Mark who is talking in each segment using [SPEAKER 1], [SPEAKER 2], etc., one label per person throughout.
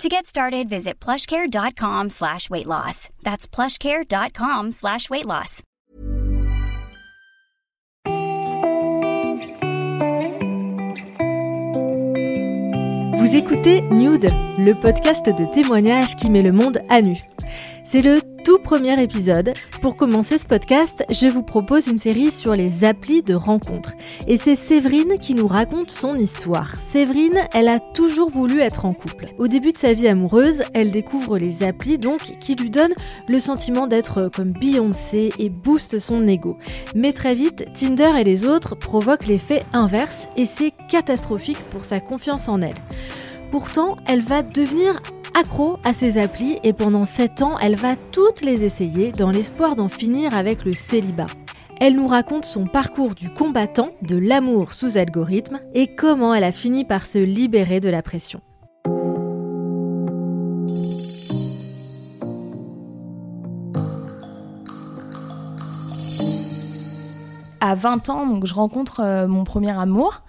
[SPEAKER 1] To get started, visit plushcare.com slash weight loss. That's plushcare.com slash weight loss.
[SPEAKER 2] Vous écoutez Nude, le podcast de témoignages qui met le monde à nu. C'est le tout premier épisode. Pour commencer ce podcast, je vous propose une série sur les applis de rencontres. Et c'est Séverine qui nous raconte son histoire. Séverine, elle a toujours voulu être en couple. Au début de sa vie amoureuse, elle découvre les applis donc qui lui donnent le sentiment d'être comme Beyoncé et boostent son ego. Mais très vite, Tinder et les autres provoquent l'effet inverse et c'est catastrophique pour sa confiance en elle. Pourtant, elle va devenir accro à ces applis et pendant 7 ans, elle va toutes les essayer dans l'espoir d'en finir avec le célibat. Elle nous raconte son parcours du combattant, de l'amour sous algorithme et comment elle a fini par se libérer de la pression.
[SPEAKER 3] À 20 ans, je rencontre euh, mon premier amour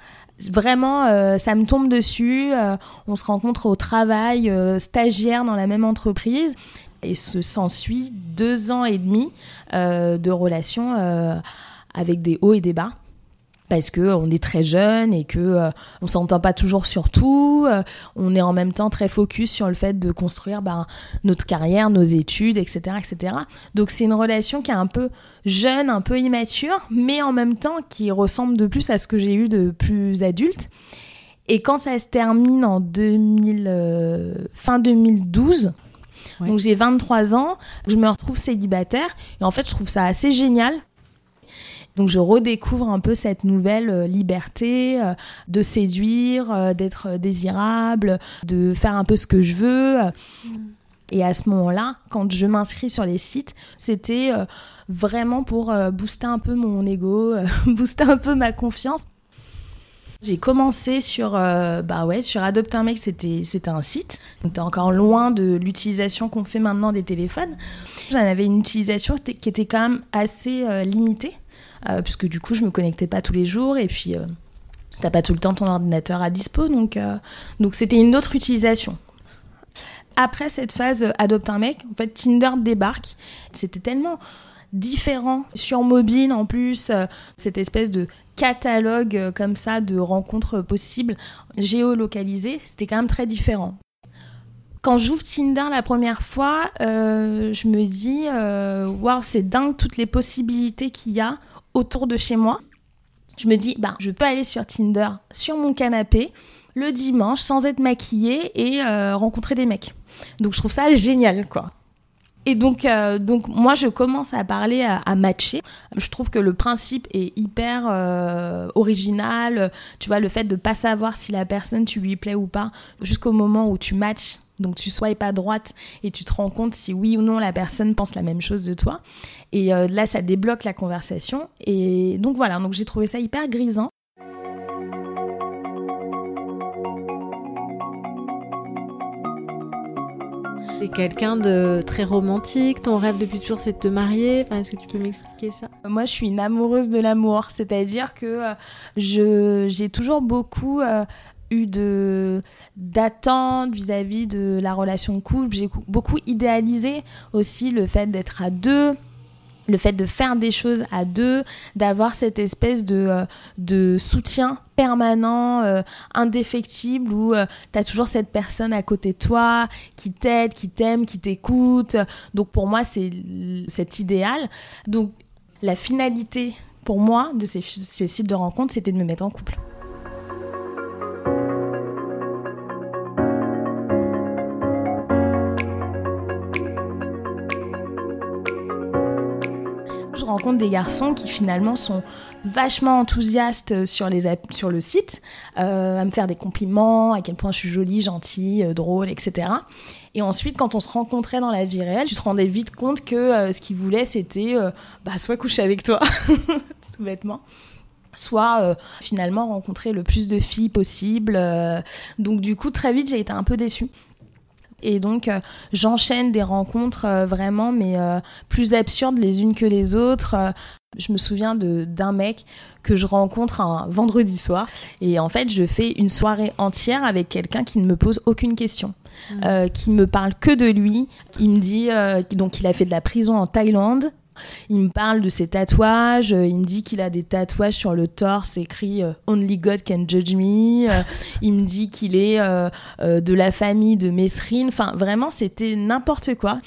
[SPEAKER 3] vraiment, euh, ça me tombe dessus. Euh, on se rencontre au travail, euh, stagiaire dans la même entreprise. Et ce s'ensuit deux ans et demi de relation avec des hauts et des bas parce que on est très jeune et que euh, on s'entend pas toujours sur tout. Euh, on est en même temps très focus sur le fait de construire ben, notre carrière, nos études, etc., etc. Donc c'est une relation qui est un peu jeune, un peu immature, mais en même temps qui ressemble de plus à ce que j'ai eu de plus adulte. Et quand ça se termine en 2000, euh, fin 2012, donc j'ai 23 ans, je me retrouve célibataire et en fait je trouve ça assez génial donc je redécouvre un peu cette nouvelle euh, liberté euh, de séduire, euh, d'être désirable, de faire un peu ce que je veux. Et à ce moment-là, quand je m'inscris sur les sites, c'était vraiment pour booster un peu mon ego, booster un peu ma confiance. J'ai commencé sur, bah ouais, sur Adopte un mec, c'était, c'était un site. C'était encore loin de l'utilisation qu'on fait maintenant des téléphones. J'en avais une utilisation qui était quand même assez limitée. Euh, puisque du coup, je me connectais pas tous les jours et puis euh, t'as pas tout le temps ton ordinateur à dispo, donc euh, donc c'était une autre utilisation. Après cette phase adopte un mec, en fait Tinder débarque. C'était tellement différent sur mobile en plus, cette espèce de catalogue comme ça de rencontres possibles géolocalisées, c'était quand même très différent. Quand j'ouvre Tinder la première fois, je me dis, waouh, c'est dingue toutes les possibilités qu'il y a autour de chez moi. Je me dis, bah, je peux aller sur Tinder, sur mon canapé, le dimanche, sans être maquillée et euh, rencontrer des mecs. Donc je trouve ça génial, quoi. Et donc, euh, donc moi, je commence à parler, à, matcher. Je trouve que le principe est hyper euh, original. Tu vois, le fait de pas savoir si la personne, tu lui plais ou pas, jusqu'au moment où tu matches donc tu sois pas droite et tu te rends compte si oui ou non la personne pense la même chose de toi. Et euh, là, ça débloque la conversation. Et donc voilà, donc j'ai trouvé ça hyper grisant.
[SPEAKER 2] C'est quelqu'un de très romantique. Ton rêve depuis toujours, c'est de te marier. Enfin, est-ce que tu peux m'expliquer ça?
[SPEAKER 3] Moi, je suis une amoureuse de l'amour. C'est-à-dire que euh, je, j'ai toujours beaucoup euh, eu de d'attentes vis-à-vis de la relation couple. J'ai beaucoup idéalisé aussi le fait d'être à deux le fait de faire des choses à deux, d'avoir cette espèce de, euh, de soutien permanent, euh, indéfectible, où euh, tu as toujours cette personne à côté de toi qui t'aide, qui t'aime, qui t'écoute. Donc pour moi, c'est cet idéal. Donc la finalité pour moi de ces, ces sites de rencontres, c'était de me mettre en couple. Rencontre des garçons qui finalement sont vachement enthousiastes sur, les sur le site, euh, à me faire des compliments, à quel point je suis jolie, gentille, euh, drôle, etc. Et ensuite, quand on se rencontrait dans la vie réelle, tu te rendais vite compte que euh, ce qu'ils voulaient, c'était bah, soit coucher avec toi, tout bêtement, soit finalement rencontrer le plus de filles possible. donc du coup, très vite, j'ai été un peu déçue. Et donc, euh, j'enchaîne des rencontres euh, vraiment, mais euh, plus absurdes les unes que les autres. je me souviens d'un mec que je rencontre un vendredi soir. Et en fait, je fais une soirée entière avec quelqu'un qui ne me pose aucune question. Mmh. qui me parle que de lui. Il me dit donc il a fait de la prison en Thaïlande. Il me parle de ses tatouages, euh, il me dit qu'il a des tatouages sur le torse écrit euh, Only God can judge me. Euh, il me dit qu'il est de la famille de Mesrine. Enfin, vraiment, c'était n'importe quoi.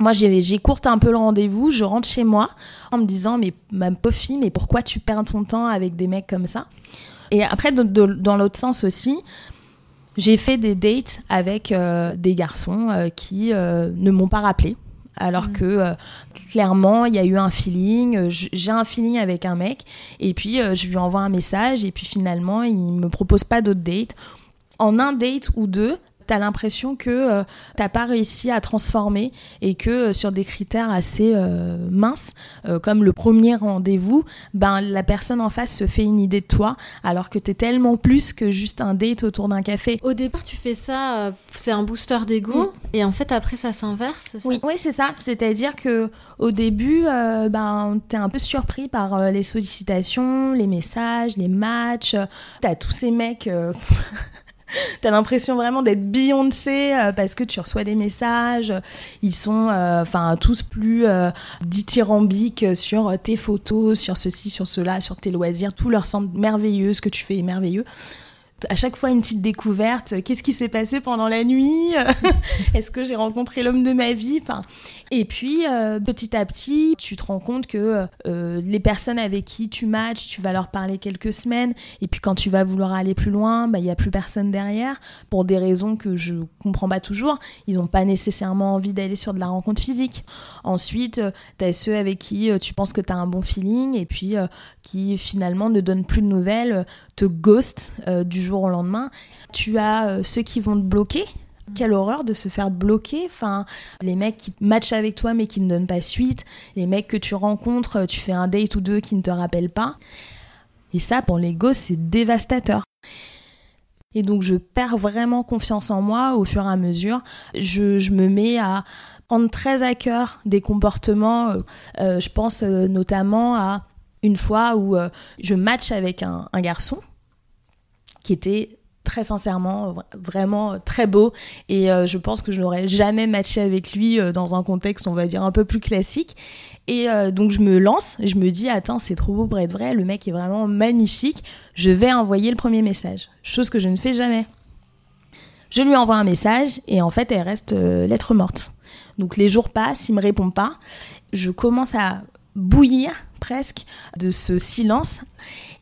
[SPEAKER 3] Moi, j'ai courte un peu le rendez-vous, je rentre chez moi en me disant, mais ma pauvre fille, mais pourquoi tu perds ton temps avec des mecs comme ça? Et après, dans l'autre sens aussi, j'ai fait des dates avec des garçons qui ne m'ont pas rappelé alors mm. que euh, clairement il y a eu un feeling euh, j'ai un feeling avec un mec et puis euh, je lui envoie un message et puis finalement il me propose pas d'autres dates en un date ou deux t'as l'impression que euh, t'as pas réussi à transformer et que euh, sur des critères assez euh, minces, comme le premier rendez-vous, ben la personne en face se fait une idée de toi, alors que t'es tellement plus que juste un date autour d'un café.
[SPEAKER 2] Au départ, tu fais ça, c'est un booster d'ego, mm. et en fait après ça s'inverse.
[SPEAKER 3] Oui, oui c'est ça. C'est-à-dire que au début, ben t'es un peu surpris par les sollicitations, les messages, les matchs. T'as tous ces mecs. T'as l'impression vraiment d'être Beyoncé euh, parce que tu reçois des messages. Ils sont, euh, enfin, tous plus euh, dithyrambiques sur tes photos, sur ceci, sur cela, sur tes loisirs. Tout leur semble merveilleux. Ce que tu fais est merveilleux à chaque fois une petite découverte. Qu'est-ce qui s'est passé pendant la nuit? Est-ce que j'ai rencontré l'homme de ma vie? Enfin, Et puis, euh, petit à petit, tu te rends compte que euh, les personnes avec qui tu matches, tu vas leur parler quelques semaines. Et puis, quand tu vas vouloir aller plus loin, bah, il n'y a plus personne derrière. Pour des raisons que je comprends pas toujours. Ils n'ont pas nécessairement envie d'aller sur de la rencontre physique. Ensuite, euh, tu as ceux avec qui tu penses que tu as un bon feeling et puis qui finalement ne donnent plus de nouvelles, te ghost du jour au lendemain. Tu as euh, ceux qui vont te bloquer. Quelle horreur de se faire bloquer. Enfin, les mecs qui matchent avec toi mais qui ne donnent pas suite. Les mecs que tu rencontres, tu fais un date ou deux qui ne te rappellent pas. Et ça, pour gosses, c'est dévastateur. Et donc, je perds vraiment confiance en moi au fur et à mesure. Je, me mets à prendre très à cœur des comportements. Euh, euh, je pense notamment à une fois où je match avec un garçon qui était très sincèrement vraiment très beau. Et euh, je pense que je n'aurais jamais matché avec lui euh, dans un contexte on va dire un peu plus classique. Et euh, donc je me lance je me dis attends c'est trop beau pour être vrai. Le mec est vraiment magnifique. Je vais envoyer le premier message. Chose que je ne fais jamais. Je lui envoie un message et en fait elle reste lettre morte. Donc les jours passent il me répond pas. Je commence à bouillir presque de ce silence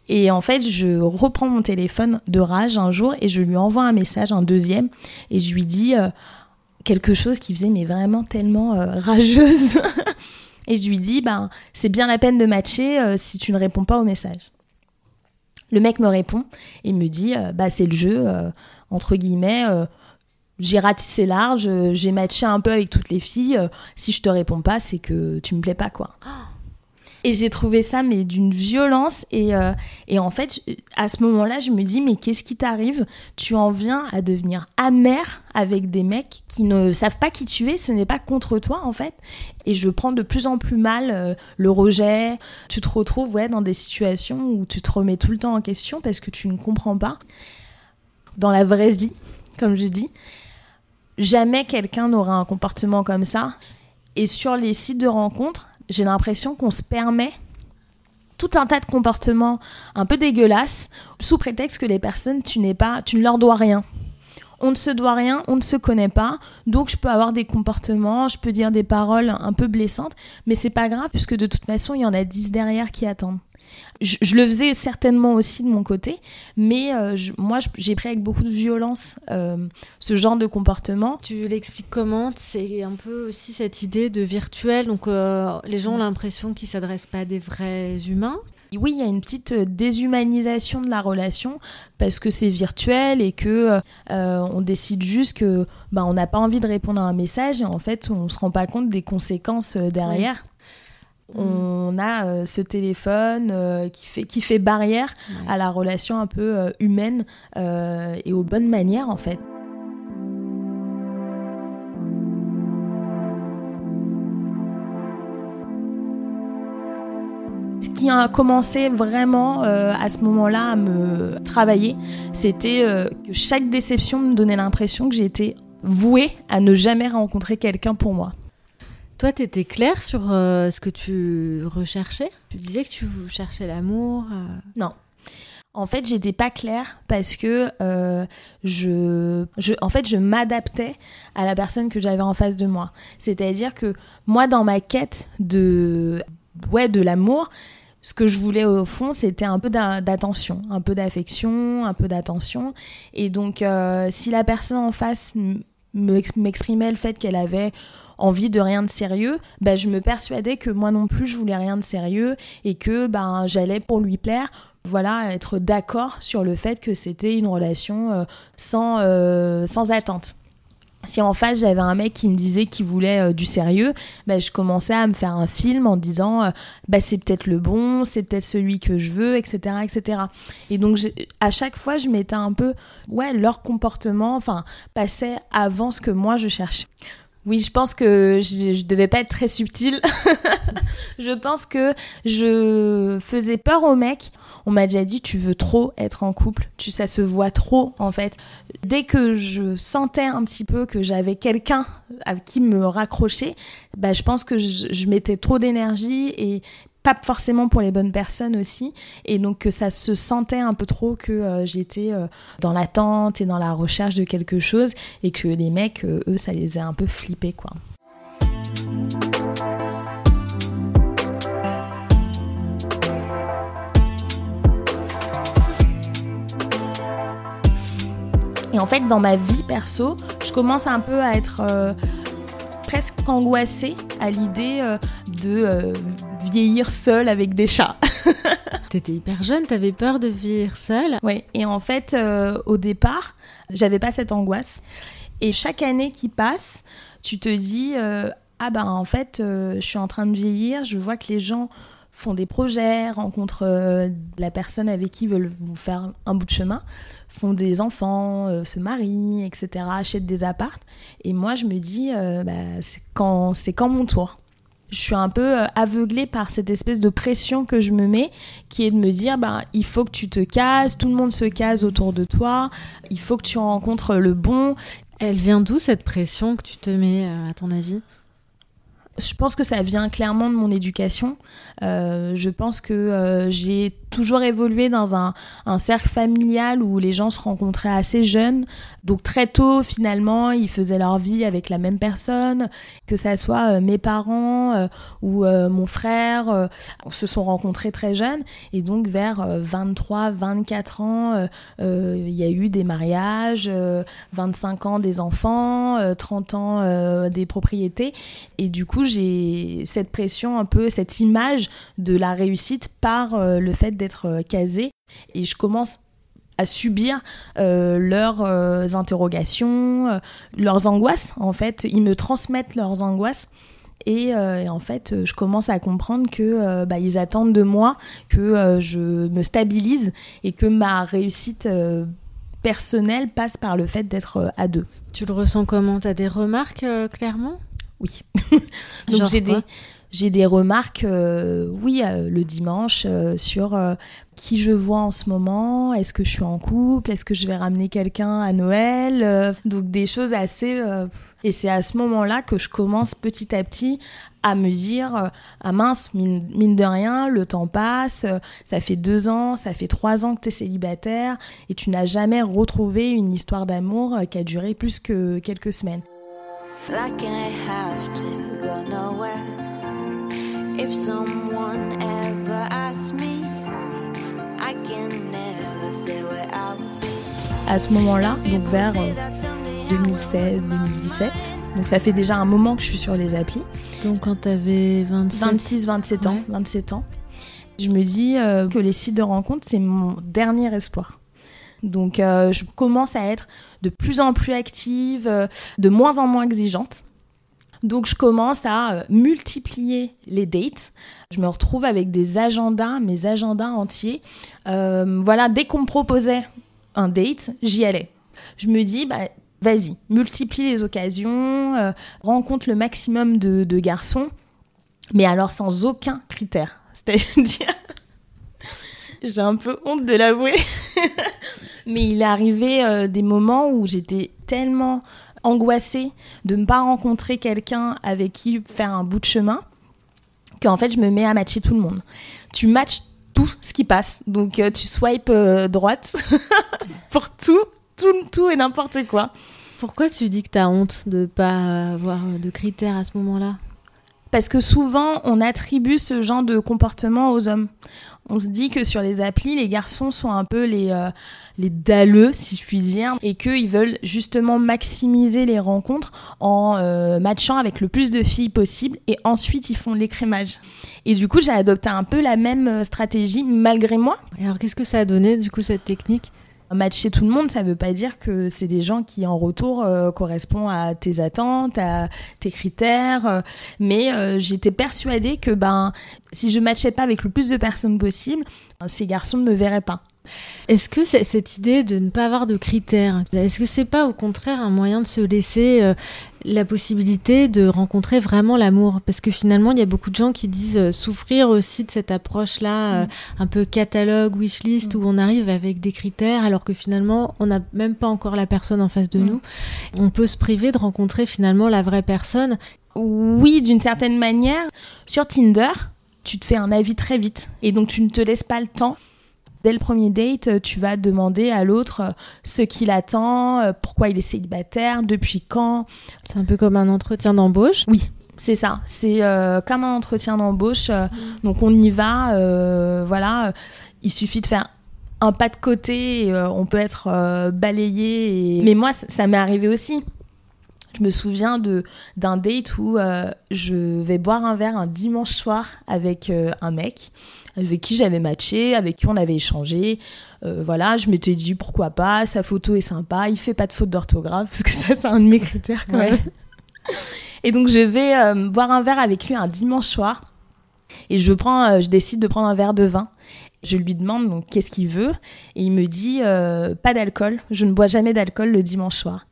[SPEAKER 3] et en fait, je reprends mon téléphone de rage un jour et je lui envoie un message, un deuxième, et je lui dis euh, quelque chose qui faisait mais vraiment tellement euh, rageuse. et je lui dis, ben, c'est bien la peine de matcher euh, si tu ne réponds pas au message. Le mec me répond et me dit, bah, c'est le jeu, entre guillemets j'ai ratissé large, j'ai matché un peu avec toutes les filles. si je te réponds pas, c'est que tu me plais pas, quoi. Et j'ai trouvé ça, mais d'une violence. Et, euh, et en fait, à ce moment-là, je me dis, mais qu'est-ce qui t'arrive? Tu en viens à devenir amer avec des mecs qui ne savent pas qui tu es. Ce n'est pas contre toi, en fait. Et je prends de plus en plus mal euh, le rejet. Tu te retrouves dans des situations où tu te remets tout le temps en question parce que tu ne comprends pas. Dans la vraie vie, comme je dis, jamais quelqu'un n'aura un comportement comme ça. Et sur les sites de rencontres, j'ai l'impression qu'on se permet tout un tas de comportements un peu dégueulasses sous prétexte que les personnes, tu n'es pas, tu ne leur dois rien. On ne se doit rien, on ne se connaît pas, donc je peux avoir des comportements, je peux dire des paroles un peu blessantes, mais c'est pas grave puisque de toute façon, il y en a dix derrière qui attendent. Je, le faisais certainement aussi de mon côté, mais euh, moi, j'ai pris avec beaucoup de violence euh, ce genre de comportement.
[SPEAKER 2] Tu l'expliques comment? C'est un peu aussi cette idée de virtuel, donc euh, les gens ont l'impression qu'ils s'adressent pas à des vrais humains.
[SPEAKER 3] Oui, il y a une petite déshumanisation de la relation parce que c'est virtuel et que on décide juste que bah, on n'a pas envie de répondre à un message et en fait on se rend pas compte des conséquences derrière. Mm. on a euh, ce téléphone euh, qui, fait, qui fait barrière à la relation un peu euh, humaine et aux bonnes manières en fait. Ce qui a commencé vraiment à ce moment-là à me travailler, c'était que chaque déception me donnait l'impression que j'étais vouée à ne jamais rencontrer quelqu'un pour moi.
[SPEAKER 2] Toi, tu étais claire sur euh, ce que tu recherchais? Tu disais que tu cherchais l'amour euh?
[SPEAKER 3] Non. En fait, j'étais pas claire parce que euh, je, je, en fait, je m'adaptais à la personne que j'avais en face de moi. C'est-à-dire que moi, dans ma quête de, ouais, de l'amour, ce que je voulais au fond, c'était un peu d'attention, un peu d'affection, un peu d'attention. Et donc, si la personne en face m'exprimait le fait qu'elle avait envie de rien de sérieux, bah, je me persuadais que moi non plus je voulais rien de sérieux et que ben j'allais pour lui plaire. Voilà, être d'accord sur le fait que c'était une relation euh, sans, euh, sans attente si en face j'avais un mec qui me disait qu'il voulait euh, du sérieux, bah, je commençais à me faire un film en disant bah, c'est peut-être le bon, c'est peut-être celui que je veux, etc. etc. Et donc à chaque fois je mettais un peu, ouais, leur comportement, enfin, passait avant ce que moi je cherchais. Oui, je pense que je, je devais pas être très subtile. je pense que je faisais peur aux mecs. On m'a déjà dit tu veux trop être en couple, tu ça se voit trop en fait. Dès que je sentais un petit peu que j'avais quelqu'un à qui me raccrocher, bah je pense que je mettais trop d'énergie et pas forcément pour les bonnes personnes aussi, et donc que ça se sentait un peu trop que euh, j'étais euh, dans l'attente et dans la recherche de quelque chose, et que les mecs, euh, eux, ça les a un peu flippés, quoi. Et en fait, dans ma vie perso, je commence un peu à être presque angoissée à l'idée de vieillir seule avec des chats.
[SPEAKER 2] T'étais hyper jeune, t'avais peur de vieillir seule
[SPEAKER 3] Oui, et en fait, euh, au départ, j'avais pas cette angoisse. Et chaque année qui passe, tu te dis, euh, ah ben en fait, euh, je suis en train de vieillir, je vois que les gens font des projets, rencontrent la personne avec qui ils veulent vous faire un bout de chemin, font des enfants, se marient, etc., achètent des appartes. Et moi, je me dis, bah, c'est quand, quand mon tour je suis un peu euh, aveuglée par cette espèce de pression que je me mets, qui est de me dire, bah, il faut que tu te cases, tout le monde se case autour de toi, il faut que tu rencontres le bon.
[SPEAKER 2] Elle vient d'où cette pression que tu te mets, euh, à ton avis?
[SPEAKER 3] Je pense que ça vient clairement de mon éducation. Euh, je pense que j'ai toujours évolué dans un, cercle familial où les gens se rencontraient assez jeunes. Donc très tôt, finalement, ils faisaient leur vie avec la même personne, que ça soit euh, mes parents euh, ou euh, mon frère, se sont rencontrés très jeunes. Et donc vers 23, 24 ans, il y a eu des mariages, 25 ans des enfants, 30 ans des propriétés. Et du coup, j'ai cette pression un peu, cette image de la réussite par le fait d'être casé. Et je commence à subir euh, leurs euh, interrogations, euh, leurs angoisses. En fait, ils me transmettent leurs angoisses. Et, en fait, je commence à comprendre que bah, ils attendent de moi que je me stabilise et que ma réussite personnelle passe par le fait d'être à deux.
[SPEAKER 2] Tu le ressens comment? Tu as des remarques clairement?
[SPEAKER 3] Oui. Donc j'ai des j'ai des remarques, oui, le dimanche sur qui je vois en ce moment, est-ce que je suis en couple, est-ce que je vais ramener quelqu'un à Noël, donc des choses assez et c'est à ce moment-là que je commence petit à petit à me dire ah mince mine, de rien le temps passe ça fait deux ans ça fait trois ans que tu es célibataire et tu n'as jamais retrouvé une histoire d'amour qui a duré plus que quelques semaines à ce moment-là donc vers 2016, 2017. Donc ça fait déjà un moment que je suis sur les applis.
[SPEAKER 2] Donc quand tu avais
[SPEAKER 3] 26, 27 ans, 27 ans, je me dis euh, que les sites de rencontres, c'est mon dernier espoir. Donc euh, je commence à être de plus en plus active, euh, de moins en moins exigeante. Donc je commence à multiplier les dates. Je me retrouve avec des agendas, mes agendas entiers. voilà, dès qu'on me proposait un date, j'y allais. Je me dis, bah, vas-y, multiplie les occasions, euh, rencontre le maximum de, garçons, mais alors sans aucun critère. C'est-à-dire, j'ai un peu honte de l'avouer, mais il est arrivé euh, des moments où j'étais tellement angoissée de ne pas rencontrer quelqu'un avec qui faire un bout de chemin qu'en fait je me mets à matcher tout le monde. Tu matches tout ce qui passe, donc euh, tu swipes droite pour tout, tout, tout et n'importe quoi.
[SPEAKER 2] Pourquoi tu dis que tu as honte de pas avoir de critères à ce moment-là?
[SPEAKER 3] Parce que souvent, on attribue ce genre de comportement aux hommes. On se dit que sur les applis, les garçons sont un peu les, euh, les dalleux, si je puis dire, et qu'ils veulent justement maximiser les rencontres en euh, matchant avec le plus de filles possible, et ensuite ils font l'écrémage. Et du coup, j'ai adopté un peu la même euh, stratégie, malgré moi.
[SPEAKER 2] alors, qu'est-ce que ça a donné, du coup, cette technique?
[SPEAKER 3] Matcher tout le monde, ça veut pas dire que c'est des gens qui en retour euh, correspondent à tes attentes, à tes critères. Euh, mais euh, j'étais persuadée que ben si je matchais pas avec le plus de personnes possible, ces garçons ne me verraient pas.
[SPEAKER 2] Est-ce que cette idée de ne pas avoir de critères, est-ce que c'est pas au contraire un moyen de se laisser euh, la possibilité de rencontrer vraiment l'amour? Parce que finalement, il y a beaucoup de gens qui disent euh, souffrir aussi de cette approche-là, euh, mm. un peu catalogue, wishlist, mm. où on arrive avec des critères alors que finalement, on n'a même pas encore la personne en face de mm. nous. On peut se priver de rencontrer finalement la vraie personne.
[SPEAKER 3] Oui, d'une certaine manière. Sur Tinder, tu te fais un avis très vite et donc tu ne te laisses pas le temps Dès le premier date, tu vas demander à l'autre euh, ce qu'il attend, euh, pourquoi il est célibataire, depuis quand.
[SPEAKER 2] C'est un peu comme un entretien d'embauche.
[SPEAKER 3] Oui, c'est ça. C'est euh, comme un entretien d'embauche. Mm. Donc on y va. voilà. Il suffit de faire un pas de côté. Et, on peut être balayé. Mais moi, ça m'est arrivé aussi. Je me souviens de d'un date où je vais boire un verre un dimanche soir avec un mec avec qui j'avais matché, avec qui on avait échangé. Euh, voilà, je m'étais dit pourquoi pas, sa photo est sympa, il fait pas de faute d'orthographe, parce que ça, c'est un de mes critères quand même. Et donc, je vais euh, boire un verre avec lui un dimanche soir. Et je, prends, euh, je décide de prendre un verre de vin. Je lui demande donc qu'est-ce qu'il veut? Et il me dit pas d'alcool, je ne bois jamais d'alcool le dimanche soir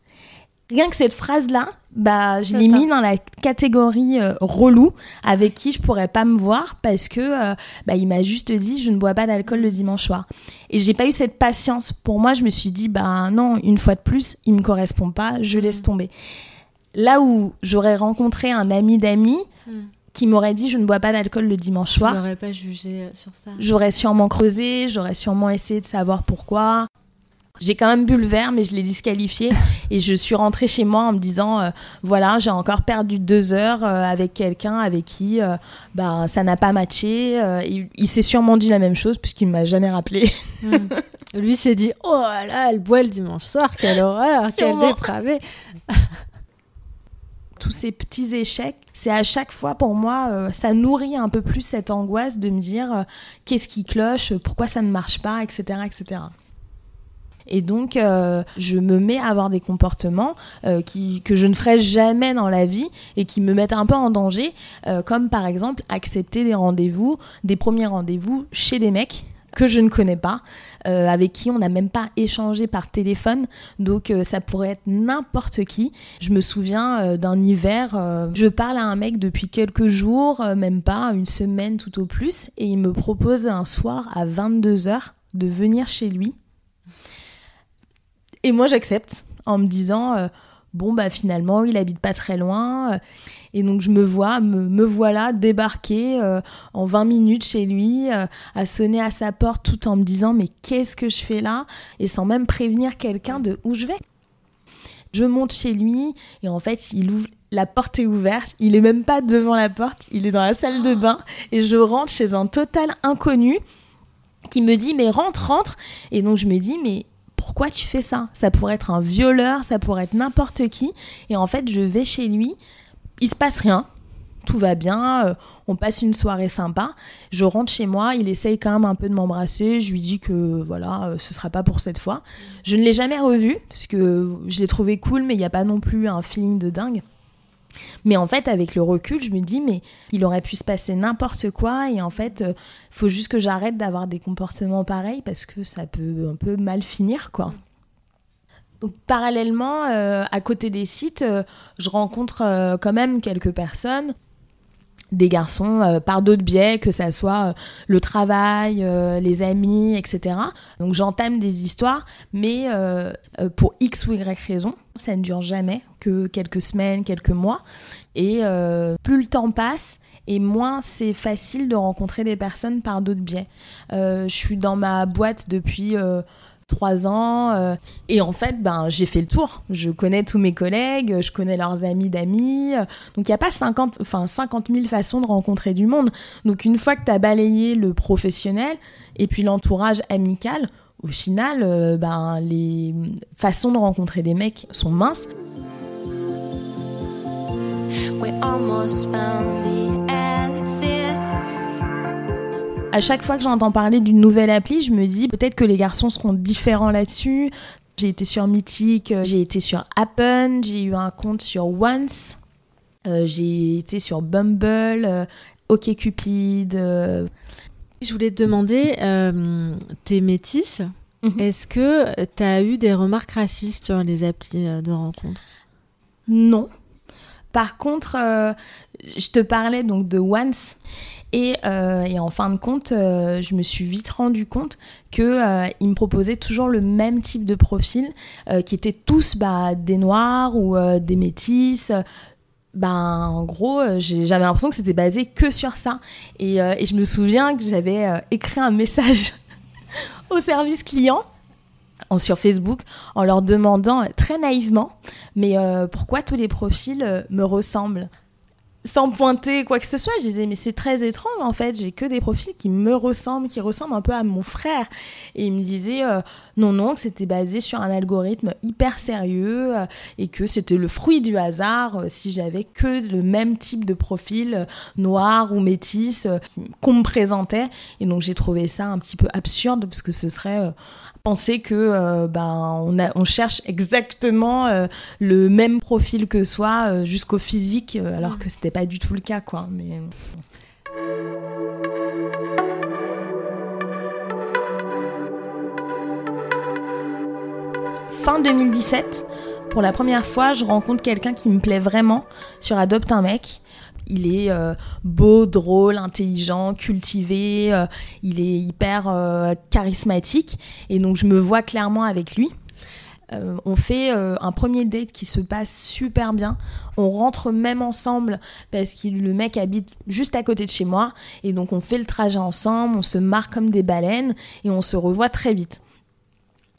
[SPEAKER 3] rien que cette phrase-là, bah, je l'ai mis dans la catégorie euh, relou avec qui je pourrais pas me voir parce que euh, bah, il m'a juste dit je ne bois pas d'alcool le dimanche soir. Et j'ai pas eu cette patience. Pour moi, je me suis dit bah non, une fois de plus, il me correspond pas, je laisse mm. tomber. Là où j'aurais rencontré un ami d'amis mm. qui m'aurait dit je ne bois pas d'alcool le dimanche soir.
[SPEAKER 2] Je pas jugé euh, sur ça.
[SPEAKER 3] J'aurais sûrement creusé, j'aurais sûrement essayé de savoir pourquoi. J'ai quand même bu le verre, mais je l'ai disqualifié. et je suis rentrée chez moi en me disant, euh, voilà, j'ai encore perdu deux heures euh, avec quelqu'un avec qui euh, bah, ça n'a pas matché. il, s'est sûrement dit la même chose puisqu'il ne m'a jamais rappelé.
[SPEAKER 2] Hmm. Lui s'est dit, oh là, elle boit le dimanche soir, quelle horreur, quelle dépravée.
[SPEAKER 3] tous ces petits échecs, c'est à chaque fois pour moi, ça nourrit un peu plus cette angoisse de me dire qu'est-ce qui cloche, pourquoi ça ne marche pas, etc. etc. Et donc, euh, je me mets à avoir des comportements euh, qui, que je ne ferais jamais dans la vie et qui me mettent un peu en danger, euh, comme par exemple accepter des rendez-vous, des premiers rendez-vous chez des mecs que je ne connais pas, avec qui on n'a même pas échangé par téléphone, donc ça pourrait être n'importe qui. Je me souviens d'un hiver, je parle à un mec depuis quelques jours, même pas, une semaine tout au plus, et il me propose un soir à 22h de venir chez lui. Et moi j'accepte en me disant bon bah finalement il habite pas très loin et donc je me vois me, voilà débarquer euh, en 20 minutes chez lui euh, à sonner à sa porte tout en me disant mais qu'est-ce que je fais là? Et sans même prévenir quelqu'un de où je vais. Je monte chez lui et en fait il ouvre la porte est ouverte, il est même pas devant la porte, il est dans la salle de bain et je rentre chez un total inconnu qui me dit mais rentre rentre. Et donc je me dis mais pourquoi tu fais ça? Ça pourrait être un violeur, ça pourrait être n'importe qui. Et en fait, je vais chez lui, il se passe rien. Tout va bien, euh, on passe une soirée sympa. Je rentre chez moi, il essaye quand même un peu de m'embrasser. Je lui dis que voilà, euh, ce sera pas pour cette fois. Je ne l'ai jamais revu parce que je l'ai trouvé cool, mais il n'y a pas non plus un feeling de dingue. Mais en fait, avec le recul, je me dis, mais il aurait pu se passer n'importe quoi. Et en fait, il euh, faut juste que j'arrête d'avoir des comportements pareils parce que ça peut un peu mal finir, quoi. Donc parallèlement, euh, à côté des sites, euh, je rencontre quand même quelques personnes des garçons euh, par d'autres biais, que ça soit euh, le travail, euh, les amis, etc. Donc j'entame des histoires, mais pour X ou Y raison, ça ne dure jamais que quelques semaines, quelques mois. Et plus le temps passe, et moins c'est facile de rencontrer des personnes par d'autres biais. je suis dans ma boîte depuis trois ans. Euh, et en fait, ben, j'ai fait le tour. Je connais tous mes collègues, je connais leurs amis d'amis. donc, il n'y a pas 50, enfin, 50 000 façons de rencontrer du monde. Donc, une fois que tu as balayé le professionnel et puis l'entourage amical, au final, euh, ben, les façons de rencontrer des mecs sont minces. À chaque fois que j'entends parler d'une nouvelle appli, je me dis peut-être que les garçons seront différents là-dessus. J'ai été sur Mythic, euh, j'ai été sur Appen, j'ai eu un compte sur Once, euh, j'ai été sur Bumble, euh, OkCupid.
[SPEAKER 2] Je voulais te demander, t'es métisse, mhm. est-ce que tu as eu des remarques racistes sur les applis de rencontre
[SPEAKER 3] Non. Par contre, je te parlais donc de Once euh, et, en fin de compte, euh, je me suis vite rendu compte qu'ils euh, me proposaient toujours le même type de profil, qui étaient tous bah, des noirs ou des métis. Ben, en gros, j'avais l'impression que c'était basé que sur ça. Et je me souviens que j'avais écrit un message au service client sur Facebook en leur demandant très naïvement, mais pourquoi tous les profils me ressemblent? Sans pointer quoi que ce soit, je disais mais c'est très étrange en fait, j'ai que des profils qui me ressemblent, qui ressemblent un peu à mon frère. Et il me disait euh, non non que c'était basé sur un algorithme hyper sérieux euh, et que c'était le fruit du hasard euh, si j'avais que le même type de profil noir ou métis qu'on me présentait. Et donc j'ai trouvé ça un petit peu absurde parce que ce serait penser que euh, ben on, cherche exactement euh, le même profil que soi euh, jusqu'au physique alors que c'était pas du tout le cas fin 2017 pour la première fois je rencontre quelqu'un qui me plaît vraiment sur Adopte un mec il est euh, beau, drôle, intelligent, cultivé, euh, il est hyper euh, charismatique et donc je me vois clairement avec lui. on fait un premier date qui se passe super bien. On rentre même ensemble parce que le mec habite juste à côté de chez moi. Et donc on fait le trajet ensemble, on se marre comme des baleines et on se revoit très vite.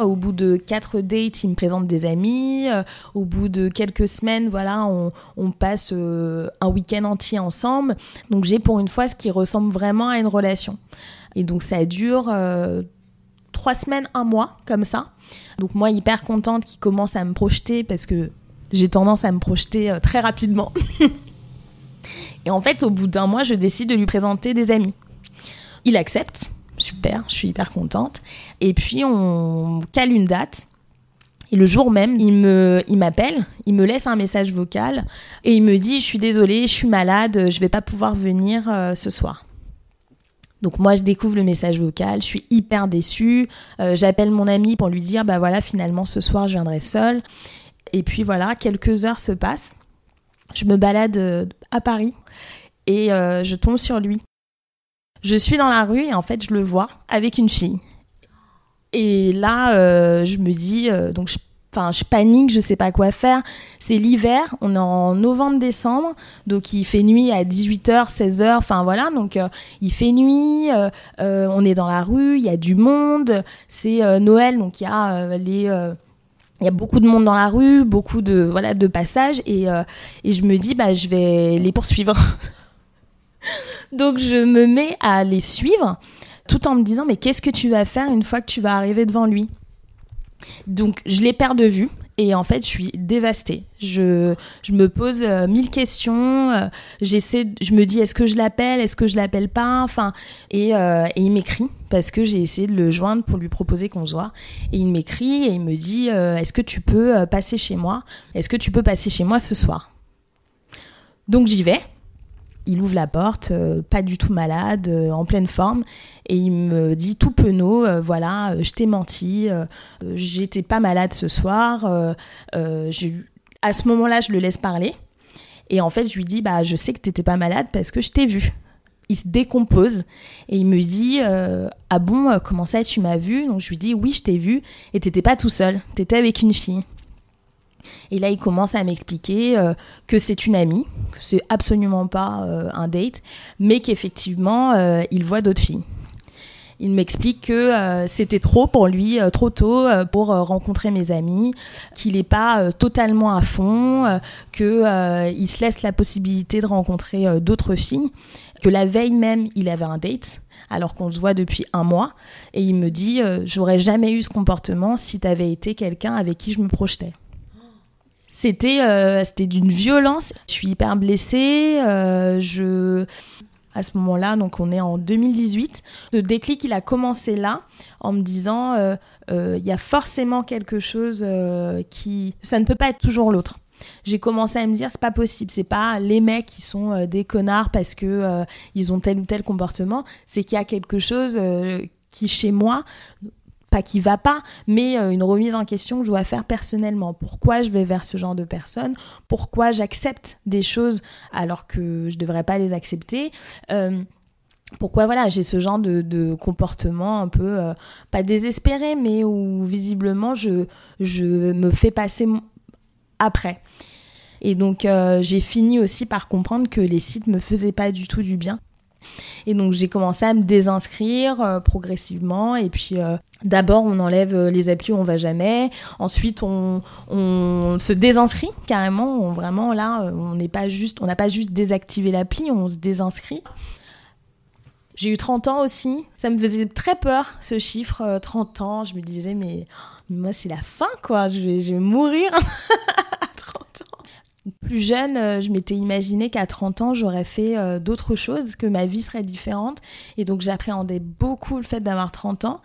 [SPEAKER 3] Au bout de quatre dates, il me présente des amis. Euh, au bout de quelques semaines, voilà, on, passe euh, un week-end entier ensemble. Donc j'ai pour une fois ce qui ressemble vraiment à une relation. Et donc ça dure euh, trois semaines, un mois, comme ça. Donc moi, hyper contente qu'il commence à me projeter parce que j'ai tendance à me projeter très rapidement. Et en fait, au bout d'un mois, je décide de lui présenter des amis. Il accepte super, je suis hyper contente. Et puis on cale une date. Et le jour même, il me, il m'appelle, il me laisse un message vocal et il me dit je suis désolée, je suis malade, je vais pas pouvoir venir euh, ce soir. Donc moi je découvre le message vocal, je suis hyper déçue, euh, j'appelle mon ami pour lui dire bah voilà finalement ce soir je viendrai seule. Et puis voilà, quelques heures se passent, je me balade euh, à Paris et je tombe sur lui. Je suis dans la rue et en fait je le vois avec une fille. Et là je me dis donc je je panique, je sais pas quoi faire. C'est l'hiver, on est en novembre-décembre, donc il fait nuit à 18h, 16h, enfin voilà, donc euh, il fait nuit, euh, euh, on est dans la rue, il y a du monde, c'est Noël, donc il y a les il y a beaucoup de monde dans la rue, beaucoup de voilà de passages et, et je me dis bah je vais les poursuivre. donc je me mets à les suivre tout en me disant mais qu'est-ce que tu vas faire une fois que tu vas arriver devant lui? Donc je les perds de vue et en fait je suis dévastée. Je, je me pose euh, mille questions, euh, j'essaie, je me dis est-ce que je l'appelle, est-ce que je l'appelle pas, enfin et, euh, et il m'écrit parce que j'ai essayé de le joindre pour lui proposer qu'on se voit. Et il m'écrit et il me dit est-ce que tu peux passer chez moi, est-ce que tu peux passer chez moi ce soir? Donc j'y vais il ouvre la porte, euh, pas du tout malade, euh, en pleine forme, et il me dit tout penaud, euh, voilà, je t'ai menti, j'étais pas malade ce soir. à ce moment-là, je le laisse parler, et en fait, je lui dis, bah, je sais que t'étais pas malade parce que je t'ai vu. Il se décompose et il me dit ah bon comment ça tu m'as vu? Donc je lui dis oui je t'ai vu et t'étais pas tout seul t'étais avec une fille et là, il commence à m'expliquer euh, que c'est une amie, que c'est absolument pas euh, un date, mais qu'effectivement, euh, il voit d'autres filles. Il m'explique que c'était trop pour lui, trop tôt pour rencontrer mes amis, qu'il n'est pas totalement à fond, que il se laisse la possibilité de rencontrer d'autres filles, que la veille même, il avait un date alors qu'on se voit depuis un mois. Et il me dit, j'aurais jamais eu ce comportement si tu avais été quelqu'un avec qui je me projetais. C'était euh, c'était d'une violence. Je suis hyper blessée. Euh, je à ce moment-là, donc on est en 2018. Le déclic, il a commencé là, en me disant, euh, il y a forcément quelque chose qui, ça ne peut pas être toujours l'autre. J'ai commencé à me dire, c'est pas possible, c'est pas les mecs qui sont des connards parce que ils ont tel ou tel comportement, c'est qu'il y a quelque chose qui chez moi pas qui va pas, mais euh, une remise en question que je dois faire personnellement. Pourquoi je vais vers ce genre de personnes? Pourquoi j'accepte des choses alors que je devrais pas les accepter? Euh, pourquoi voilà j'ai ce genre de, comportement un peu euh, pas désespéré mais où visiblement je, je me fais passer après. Et donc j'ai fini aussi par comprendre que les sites me faisaient pas du tout du bien et donc j'ai commencé à me désinscrire euh, progressivement. Et puis euh, d'abord on enlève euh, les applis où on va jamais. Ensuite on, se désinscrit carrément. On, vraiment là on n'est pas juste, on n'a pas juste désactivé l'appli, on se désinscrit. J'ai eu 30 ans aussi. Ça me faisait très peur, ce chiffre, 30 ans. Je me disais, mais moi, c'est la fin, quoi. Je vais mourir. Plus jeune, euh, je m'étais imaginé qu'à 30 ans, j'aurais fait euh, d'autres choses, que ma vie serait différente. Et donc, j'appréhendais beaucoup le fait d'avoir 30 ans.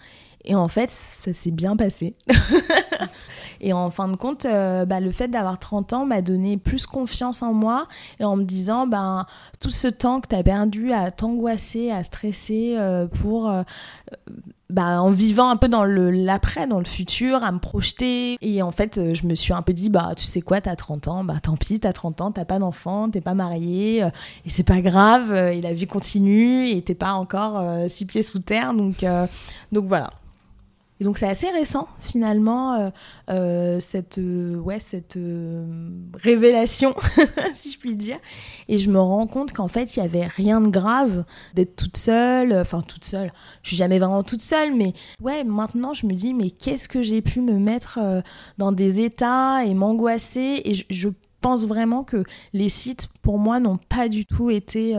[SPEAKER 3] Et en fait, ça s'est bien passé. et en fin de compte, euh, bah, le fait d'avoir 30 ans m'a donné plus confiance en moi et en me disant, ben, tout ce temps que tu as perdu à t'angoisser, à stresser pour bah, en vivant un peu dans le l'après, dans le futur, à me projeter. Et en fait, euh, je me suis un peu dit, bah, tu sais quoi, t'as 30 ans, bah, tant pis, t'as 30 ans, t'as pas d'enfant, t'es pas marié, euh, et c'est pas grave, euh, et la vie continue, et t'es pas encore six pieds sous terre, donc, donc voilà. Et donc c'est assez récent finalement euh, euh, cette euh, ouais cette révélation si je puis dire. Et je me rends compte qu'en fait il y avait rien de grave d'être toute seule. Enfin toute seule. Je suis jamais vraiment toute seule mais ouais maintenant je me dis mais qu'est-ce que j'ai pu me mettre dans des états et m'angoisser? Et je, pense vraiment que les sites, pour moi, n'ont pas du tout été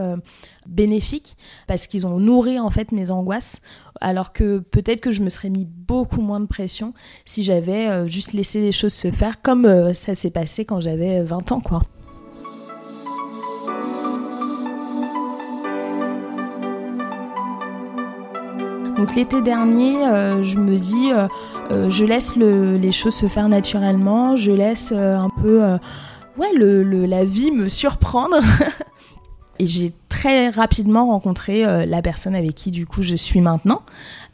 [SPEAKER 3] bénéfiques parce qu'ils ont nourri en fait mes angoisses. Alors que peut-être que je me serais mis beaucoup moins de pression si j'avais euh, juste laissé les choses se faire comme euh, ça s'est passé quand j'avais 20 ans, quoi. Donc l'été dernier, je me dis, je laisse les choses se faire naturellement, je laisse un peu ouais, le, la vie me surprendre. Et j'ai très rapidement rencontré la personne avec qui du coup je suis maintenant.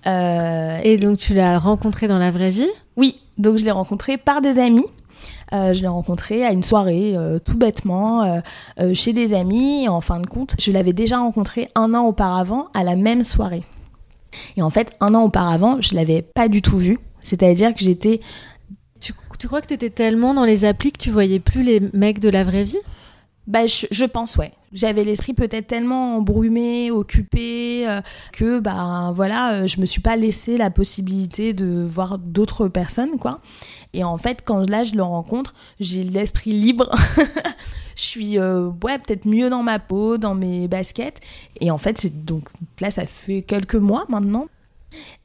[SPEAKER 2] et donc tu l'as rencontré dans la vraie vie?
[SPEAKER 3] Oui, donc je l'ai rencontré par des amis. je l'ai rencontré à une soirée, tout bêtement, chez des amis. Et en fin de compte, je l'avais déjà rencontré un an auparavant à la même soirée. Et en fait, un an auparavant, je l'avais pas du tout vu. C'est-à-dire que j'étais.
[SPEAKER 2] Tu, tu, crois que tu étais tellement dans les applis que tu voyais plus les mecs de la vraie vie?
[SPEAKER 3] Bah, je, pense, ouais. J'avais l'esprit peut-être tellement embrumé, occupé, euh, que bah voilà, euh, je me suis pas laissé la possibilité de voir d'autres personnes, quoi. Et en fait, quand là je le rencontre, j'ai l'esprit libre. je suis euh, ouais peut-être mieux dans ma peau, dans mes baskets. Et en fait, c'est donc là ça fait quelques mois maintenant.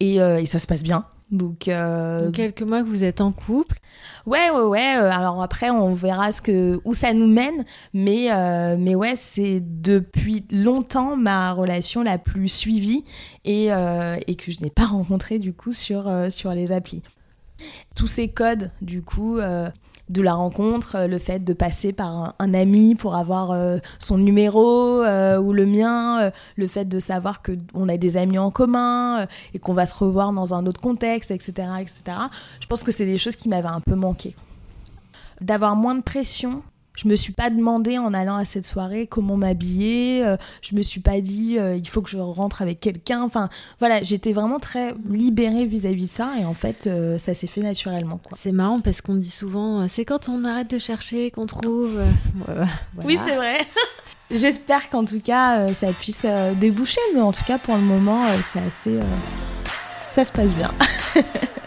[SPEAKER 3] Et, et ça se passe bien. Donc,
[SPEAKER 2] euh... quelques mois que vous êtes en couple.
[SPEAKER 3] Ouais, ouais, ouais. Euh, alors après, on verra ce que où ça nous mène, mais euh, mais ouais, c'est depuis longtemps ma relation la plus suivie et, euh, et que je n'ai pas rencontrée du coup sur sur les applis. Tous ces codes, du coup, de la rencontre, euh, le fait de passer par un, ami pour avoir euh, son numéro euh, ou le mien, le fait de savoir qu'on a des amis en commun et qu'on va se revoir dans un autre contexte, etc. etc. Je pense que c'est des choses qui m'avaient un peu manqué. D'avoir moins de pression je me suis pas demandé en allant à cette soirée comment m'habiller. Euh, je me suis pas dit euh, il faut que je rentre avec quelqu'un. Enfin voilà, j'étais vraiment très libérée vis-à-vis de ça et en fait euh, ça s'est fait naturellement.
[SPEAKER 2] C'est marrant parce qu'on dit souvent c'est quand on arrête de chercher qu'on trouve.
[SPEAKER 3] Oui c'est vrai. J'espère qu'en tout cas ça puisse déboucher, mais en tout cas pour le moment c'est assez, ça se passe bien.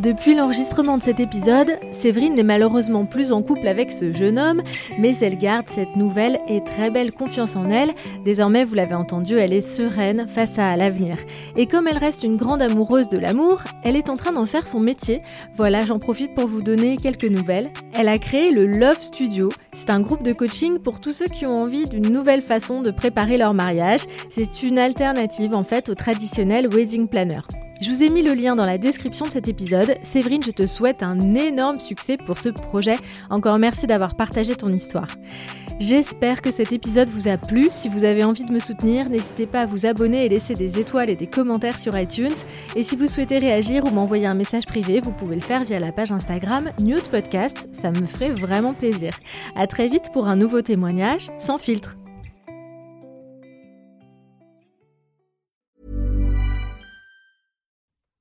[SPEAKER 2] Depuis l'enregistrement de cet épisode, Séverine n'est malheureusement plus en couple avec ce jeune homme, mais elle garde cette nouvelle et très belle confiance en elle. Désormais, vous l'avez entendu, elle est sereine face à l'avenir. Et comme elle reste une grande amoureuse de l'amour, elle est en train d'en faire son métier. Voilà, j'en profite pour vous donner quelques nouvelles. Elle a créé le Love Studio. C'est un groupe de coaching pour tous ceux qui ont envie d'une nouvelle façon de préparer leur mariage. C'est une alternative en fait au traditionnel wedding planner. Je vous ai mis le lien dans la description de cet épisode. Séverine, je te souhaite un énorme succès pour ce projet. Encore merci d'avoir partagé ton histoire. J'espère que cet épisode vous a plu. Si vous avez envie de me soutenir, n'hésitez pas à vous abonner et laisser des étoiles et des commentaires sur iTunes. Et si vous souhaitez réagir ou m'envoyer un message privé, vous pouvez le faire via la page Instagram Nude Podcast. Ça me ferait vraiment plaisir. À très vite pour un nouveau témoignage sans filtre.